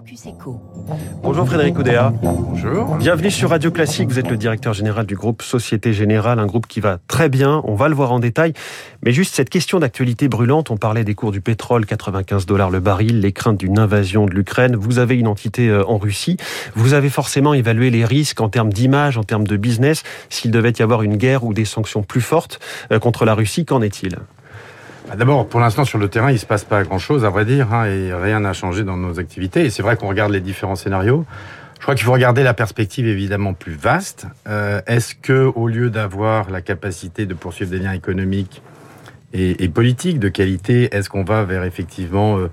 Focus Echo. Bonjour Frédéric Oudéa. Bonjour. Bienvenue sur Radio Classique. Vous êtes le directeur général du groupe Société Générale, un groupe qui va très bien. On va le voir en détail. Mais juste cette question d'actualité brûlante. On parlait des cours du pétrole, 95 dollars le baril, les craintes d'une invasion de l'Ukraine. Vous avez une entité euh, en Russie. Vous avez forcément évalué les risques en termes d'image, en termes de business. S'il devait y avoir une guerre ou des sanctions plus fortes euh, contre la Russie, qu'en est-il? D'abord, pour l'instant, sur le terrain, il se passe pas grand-chose, à vrai dire, hein, et rien n'a changé dans nos activités. Et c'est vrai qu'on regarde les différents scénarios. Je crois qu'il faut regarder la perspective évidemment plus vaste. Euh, Est-ce que, au lieu d'avoir la capacité de poursuivre des liens économiques et, et politiques de qualité, est-ce qu'on va vers effectivement euh,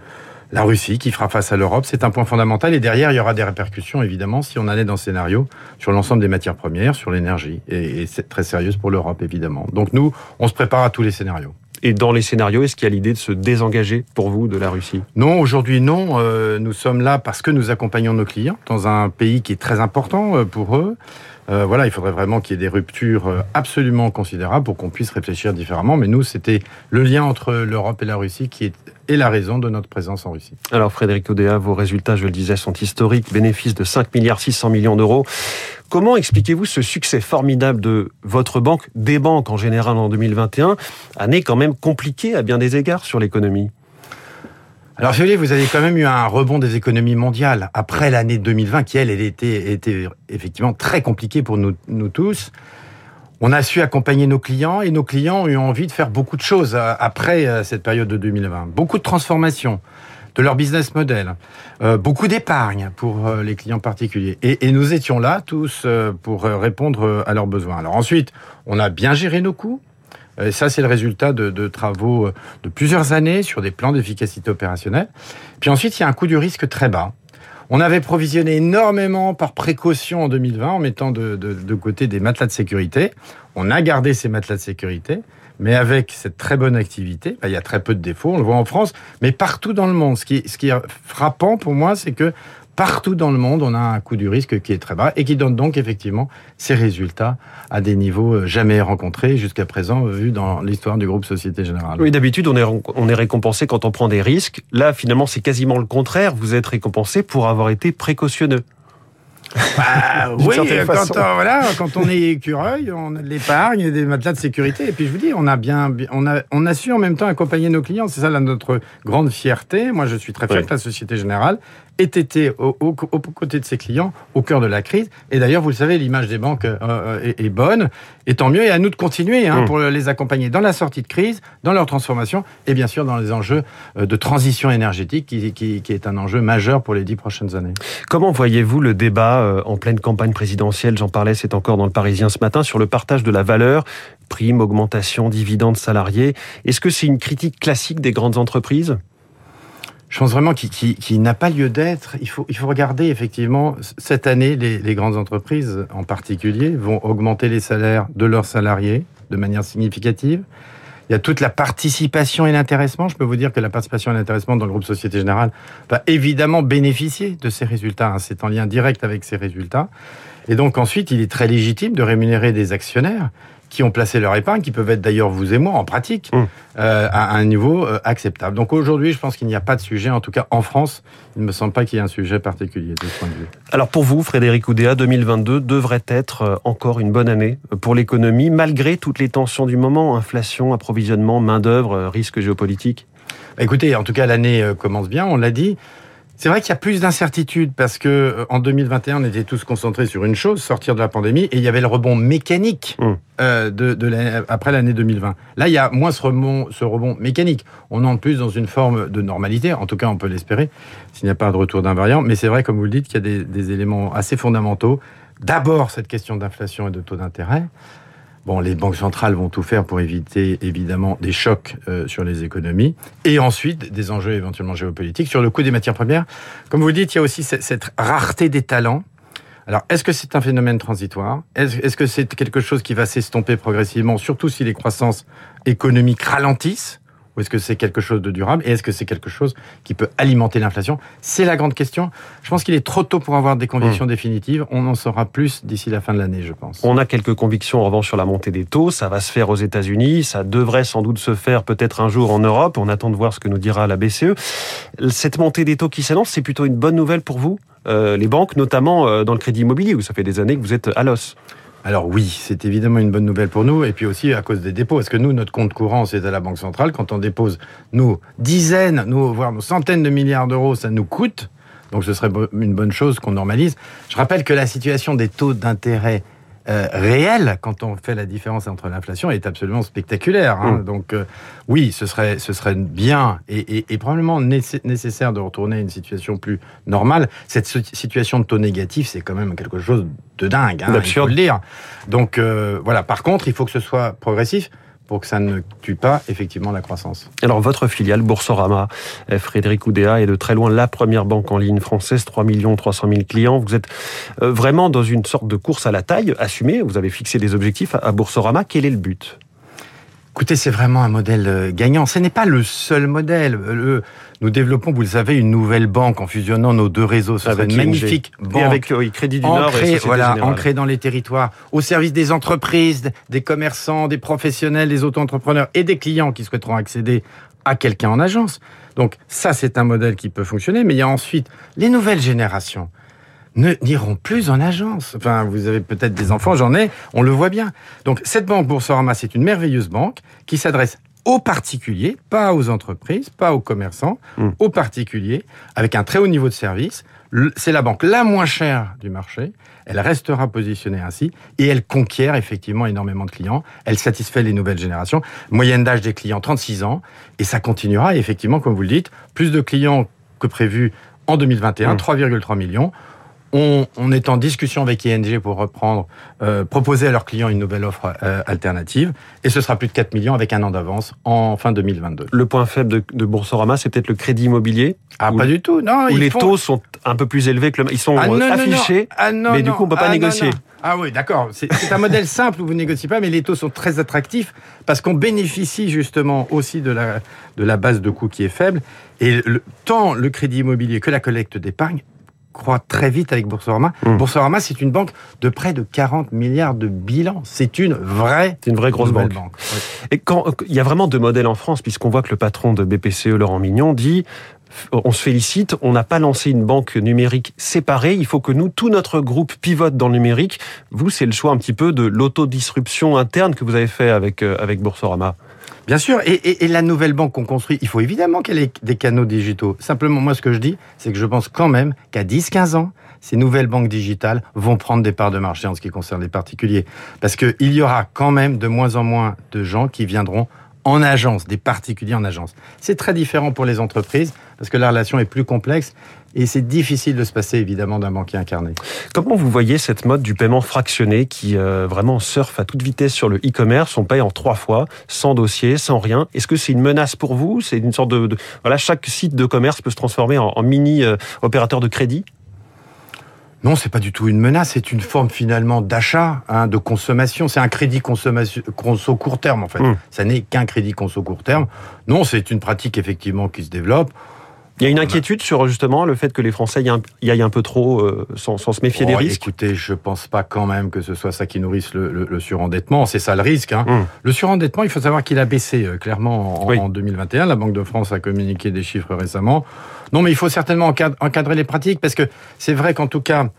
la Russie qui fera face à l'Europe? C'est un point fondamental. Et derrière, il y aura des répercussions évidemment si on allait dans ce scénario sur l'ensemble des matières premières, sur l'énergie, et, et c'est très sérieuse pour l'Europe évidemment. Donc nous, on se prépare à tous les scénarios. Et dans les scénarios, est-ce qu'il y a l'idée de se désengager pour vous de la Russie? Non, aujourd'hui non. Euh, nous sommes là parce que nous accompagnons nos clients dans un pays qui est très important euh, pour eux. Euh, voilà, il faudrait vraiment qu'il y ait des ruptures euh, absolument considérables pour qu'on puisse réfléchir différemment. Mais nous, c'était le lien entre l'Europe et la Russie qui est, est la raison de notre présence en Russie. Alors Frédéric Odéa, vos résultats, je le disais, sont historiques, bénéfice de 5 milliards 600 millions d'euros. Comment expliquez-vous ce succès formidable de votre banque, des banques en général en 2021, année quand même compliquée à bien des égards sur l'économie? Alors, je vous avez quand même eu un rebond des économies mondiales après l'année 2020, qui elle, était, effectivement très compliquée pour nous, nous tous. On a su accompagner nos clients et nos clients ont eu envie de faire beaucoup de choses euh, après euh, cette période de 2020. Beaucoup de transformations de leur business model, euh, beaucoup d'épargne pour euh, les clients particuliers. Et, nous étions là tous euh, pour répondre à leurs besoins. Alors ensuite, on a bien géré nos coûts. Et ça, c'est le résultat de, travaux de plusieurs années sur des plans d'efficacité opérationnelle. Puis ensuite, il y a un coût du risque très bas. On avait provisionné énormément par précaution en 2020 en mettant de, côté des matelas de sécurité. On a gardé ces matelas de sécurité, mais avec cette très bonne activité, bah, il y a très peu de défauts, on le voit en France, mais partout dans le monde. Ce qui, ce qui est frappant pour moi, c'est que partout dans le monde, on a un coût du risque qui est très bas et qui donne donc effectivement ses résultats à des niveaux jamais rencontrés jusqu'à présent vu dans l'histoire du groupe Société Générale. Oui, d'habitude, on est, on est récompensé quand on prend des risques. Là, finalement, c'est quasiment le contraire. Vous êtes récompensé pour avoir été précautionneux. Bah, oui, quand on, voilà, quand on est écureuil, on a de l'épargne, des matelas de sécurité. Et puis je vous dis, on a bien, on a, on a su en même temps accompagner nos clients. C'est ça là, notre grande fierté. Moi, je suis très fier oui. que la Société Générale ait été aux au, au, côtés de ses clients au cœur de la crise. Et d'ailleurs, vous le savez, l'image des banques euh, est, est, bonne. Et tant mieux. Et à nous de continuer hein, mmh. pour les accompagner dans la sortie de crise, dans leur transformation et bien sûr dans les enjeux de transition énergétique qui, qui, qui est un enjeu majeur pour les dix prochaines années. Comment voyez-vous le débat euh, en pleine campagne présidentielle J'en parlais, c'est encore dans le Parisien ce matin, sur le partage de la valeur, prime, augmentation, dividendes salariés. Est-ce que c'est une critique classique des grandes entreprises? Je pense vraiment qu'il qu qu n'a pas lieu d'être. Il faut, il faut regarder effectivement, cette année, les, grandes entreprises en particulier vont augmenter les salaires de leurs salariés de manière significative. Il y a toute la participation et l'intéressement. Je peux vous dire que la participation et l'intéressement dans le groupe Société Générale va évidemment bénéficier de ces résultats. Hein. C'est en lien direct avec ces résultats. Et donc ensuite, il est très légitime de rémunérer des actionnaires qui ont placé leur épargne, qui peuvent être d'ailleurs vous et moi en pratique, mmh. euh, à un niveau euh, acceptable. Donc aujourd'hui, je pense qu'il n'y a pas de sujet, en tout cas en France, il ne me semble pas qu'il y ait un sujet particulier de ce point de vue. Alors pour vous, Frédéric Oudéa, 2022 devrait être euh, encore une bonne année pour l'économie, malgré toutes les tensions du moment, inflation, approvisionnement, main-d'œuvre, risque géopolitique Écoutez, en tout cas, l'année commence bien, on l'a dit. C'est vrai qu'il y a plus d'incertitudes parce que euh, en 2021, on était tous concentrés sur une chose, sortir de la pandémie, et il y avait le rebond mécanique mmh. euh, de, de la, après l'année 2020. Là, il y a moins ce rebond, ce rebond mécanique. On entre plus dans une forme de normalité, en tout cas, on peut l'espérer, s'il n'y a pas de retour d'invariant. Mais c'est vrai, comme vous le dites, qu'il y a des, des éléments assez fondamentaux. D'abord, cette question d'inflation et de taux d'intérêt. Bon, les banques centrales vont tout faire pour éviter évidemment des chocs euh, sur les économies et ensuite des enjeux éventuellement géopolitiques sur le coût des matières premières. Comme vous dites, il y a aussi cette, cette rareté des talents. Alors, est-ce que c'est un phénomène transitoire? Est-ce est -ce que c'est quelque chose qui va s'estomper progressivement, surtout si les croissances économiques ralentissent? Ou est-ce que c'est quelque chose de durable et est-ce que c'est quelque chose qui peut alimenter l'inflation? C'est la grande question. Je pense qu'il est trop tôt pour avoir des convictions mmh. définitives. On en saura plus d'ici la fin de l'année, je pense. On a quelques convictions en revanche sur la montée des taux. Ça va se faire aux États-Unis. Ça devrait sans doute se faire peut-être un jour en Europe. On attend de voir ce que nous dira la BCE. Cette montée des taux qui s'annonce, c'est plutôt une bonne nouvelle pour vous euh, les banques, notamment euh, dans le crédit immobilier, où ça fait des années que vous êtes à l'os. Alors oui, c'est évidemment une bonne nouvelle pour nous, et puis aussi à cause des dépôts, parce que nous, notre compte courant, c'est à la Banque centrale. Quand on dépose nos dizaines, nos, voire nos centaines de milliards d'euros, ça nous coûte. Donc ce serait une bonne chose qu'on normalise. Je rappelle que la situation des taux d'intérêt euh, réel quand on fait la différence entre l'inflation est absolument spectaculaire. Hein. Mm. Donc euh, oui, ce serait ce serait bien et, et, probablement nécessaire de retourner à une situation plus normale. Cette situation de taux négatif, c'est quand même quelque chose de dingue. Hein, le dire. Donc euh, voilà. Par contre, il faut que ce soit progressif pour que ça ne tue pas effectivement la croissance. Alors votre filiale Boursorama, euh, Frédéric Oudéa, est de très loin la première banque en ligne française, 3 300 000 clients. Vous êtes euh, vraiment dans une sorte de course à la taille assumée. Vous avez fixé des objectifs à Boursorama. Quel est le but? Écoutez, c'est vraiment un modèle euh, gagnant. Ce n'est pas le seul modèle. nous développons, vous le savez, une nouvelle banque en fusionnant nos deux réseaux. C'est une magnifique banque. avec Crédit du Nord et voilà, ancrée dans les territoires, au service des entreprises, des commerçants, des professionnels, des auto-entrepreneurs et des clients qui souhaiteront accéder à quelqu'un en agence. Donc ça, c'est un modèle qui peut fonctionner. Mais il y a ensuite les nouvelles générations n'iront plus en agence. Enfin, vous avez peut-être des enfants, j'en ai, on le voit bien. Donc cette banque Boursorama, c'est une merveilleuse banque qui s'adresse aux particuliers, pas aux entreprises, pas aux commerçants, hmm. aux particuliers, avec un très haut niveau de service. C'est la banque la moins chère du marché. Elle restera positionnée ainsi et elle conquiert effectivement énormément de clients. Elle satisfait les nouvelles générations. Moyenne d'âge des clients 36 ans et ça continuera. Et effectivement, comme vous le dites, plus de clients que prévu en 2021, 3,3 hmm. millions. On, est en discussion avec ING pour reprendre, euh, proposer à leurs clients une nouvelle offre euh, alternative. Et ce sera plus de 4 millions avec un an d'avance en fin 2022. Le point faible de, Boursorama, c'est peut-être le crédit immobilier Ah, pas du tout, non. Où les taux sont un peu plus élevés que le... Ils sont ah, affichés, ah, mais du coup, on ne peut pas ah, négocier. Ah oui, d'accord. C'est un modèle simple où vous négociez pas, mais les taux sont très attractifs parce qu'on bénéficie justement aussi de la, de la base de coût qui est faible. Et tant le crédit immobilier que la collecte d'épargne croît très vite avec Boursorama. Mmh. Boursorama, c'est une banque de près de 40 milliards de bilan. C'est une vraie, c'est une vraie grosse banque. Et quand il y a vraiment deux modèles en France, puisqu'on voit que le patron de BPCE, Laurent Mignon, dit on se félicite, on n'a pas lancé une banque numérique séparée, il faut que nous, tout notre groupe pivote dans le numérique. Vous, c'est le choix un petit peu de l'autodisruption interne que vous avez fait avec, euh, avec Boursorama. Bien sûr, et, la nouvelle banque qu'on construit, il faut évidemment qu'elle ait des canaux digitaux. Simplement, moi, ce que je dis, c'est que je pense quand même qu'à 10-15 ans, ces nouvelles banques digitales vont prendre des parts de marché en ce qui concerne les particuliers. Parce qu'il y aura quand même de moins en moins de gens qui viendront en agence, des particuliers en agence. C'est très différent pour les entreprises parce que la relation est plus complexe et c'est difficile de se passer évidemment d'un banquier incarné. Comment vous voyez cette mode du paiement fractionné qui euh, vraiment surfe à toute vitesse sur le e-commerce? On paye en trois fois, sans dossier, sans rien. Est-ce que c'est une menace pour vous? C'est une sorte de, voilà, chaque site de commerce peut se transformer en, mini euh, opérateur de crédit? Non, c'est pas du tout une menace, c'est une forme finalement d'achat, hein, de consommation. C'est un crédit consommation conso court terme en fait. Hmm. Ça n'est qu'un crédit conso court terme. Non, c'est une pratique effectivement qui se développe. Il y a une inquiétude sur justement le fait que les Français y aillent un peu trop euh, sans, se méfier des oh, risques. Écoutez, je pense pas quand même que ce soit ça qui nourrisse le, surendettement. C'est ça le risque. Hein. Hmm. Le surendettement, il faut savoir qu'il a baissé euh, clairement en, 2021. La Banque de France a communiqué des chiffres récemment. Non, mais il faut certainement encadrer les pratiques parce que c'est vrai qu'en tout cas,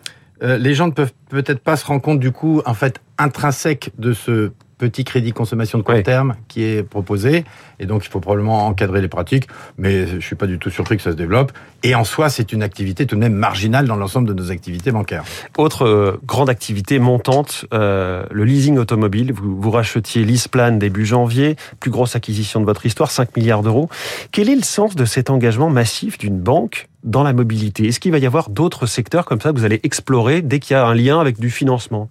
euh, les gens ne peuvent peut-être pas se rendre compte du coup, en fait, intrinsèque de ce petit crédit consommation de court terme qui est proposé. Et donc, il faut probablement encadrer les pratiques. Mais je suis pas du tout surpris que ça se développe. Et en soi, c'est une activité tout de même marginale dans l'ensemble de nos activités bancaires. Autre euh, grande activité montante, euh, le leasing automobile. Vous, vous rachetiez Leaseplan début janvier, plus grosse acquisition de votre histoire, 5 milliards d'euros. Quel est le sens de cet engagement massif d'une banque dans la mobilité? Est-ce qu'il va y avoir d'autres secteurs comme ça que vous allez explorer dès qu'il y a un lien avec du financement?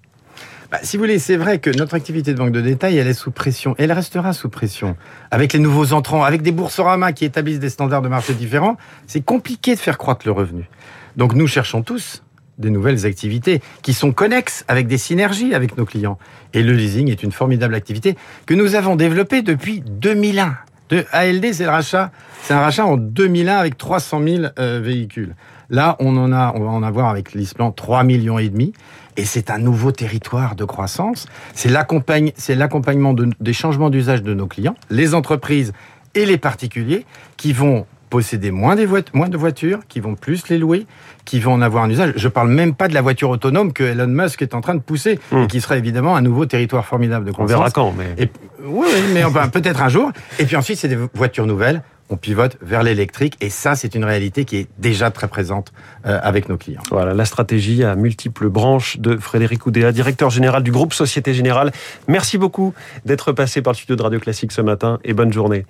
Bah, si vous voulez, c'est vrai que notre activité de banque de détail, elle est sous pression. Elle restera sous pression. Avec les nouveaux entrants, avec des boursorama qui établissent des standards de marché différents, c'est compliqué de faire croître le revenu. Donc nous cherchons tous des nouvelles activités qui sont connexes avec des synergies avec nos clients. Et le leasing est une formidable activité que nous avons développée depuis 2001. De ALD, c'est le rachat, c'est un rachat en 2001 avec 300 000 euh, véhicules. Là, on en a, on va en avoir avec l'Isplan 3 millions et demi. Et c'est un nouveau territoire de croissance. C'est l'accompagnement des changements d'usage de nos clients, les entreprises et les particuliers qui vont posséder moins, des moins de voitures, qui vont plus les louer, qui vont en avoir un usage. Je parle même pas de la voiture autonome que Elon Musk est en train de pousser et hmm. qui sera évidemment un nouveau territoire formidable de croissance. On verra quand, mais... oui, mais enfin, peut-être un jour. Et puis ensuite, c'est des voitures nouvelles on pivote vers l'électrique et ça c'est une réalité qui est déjà très présente euh, avec nos clients. Voilà la stratégie à multiples branches de Frédéric Oudéa, directeur général du groupe Société Générale. Merci beaucoup d'être passé par le studio de Radio Classique ce matin et bonne journée.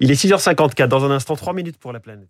Il est 6h54 dans un instant 3 minutes pour la planète.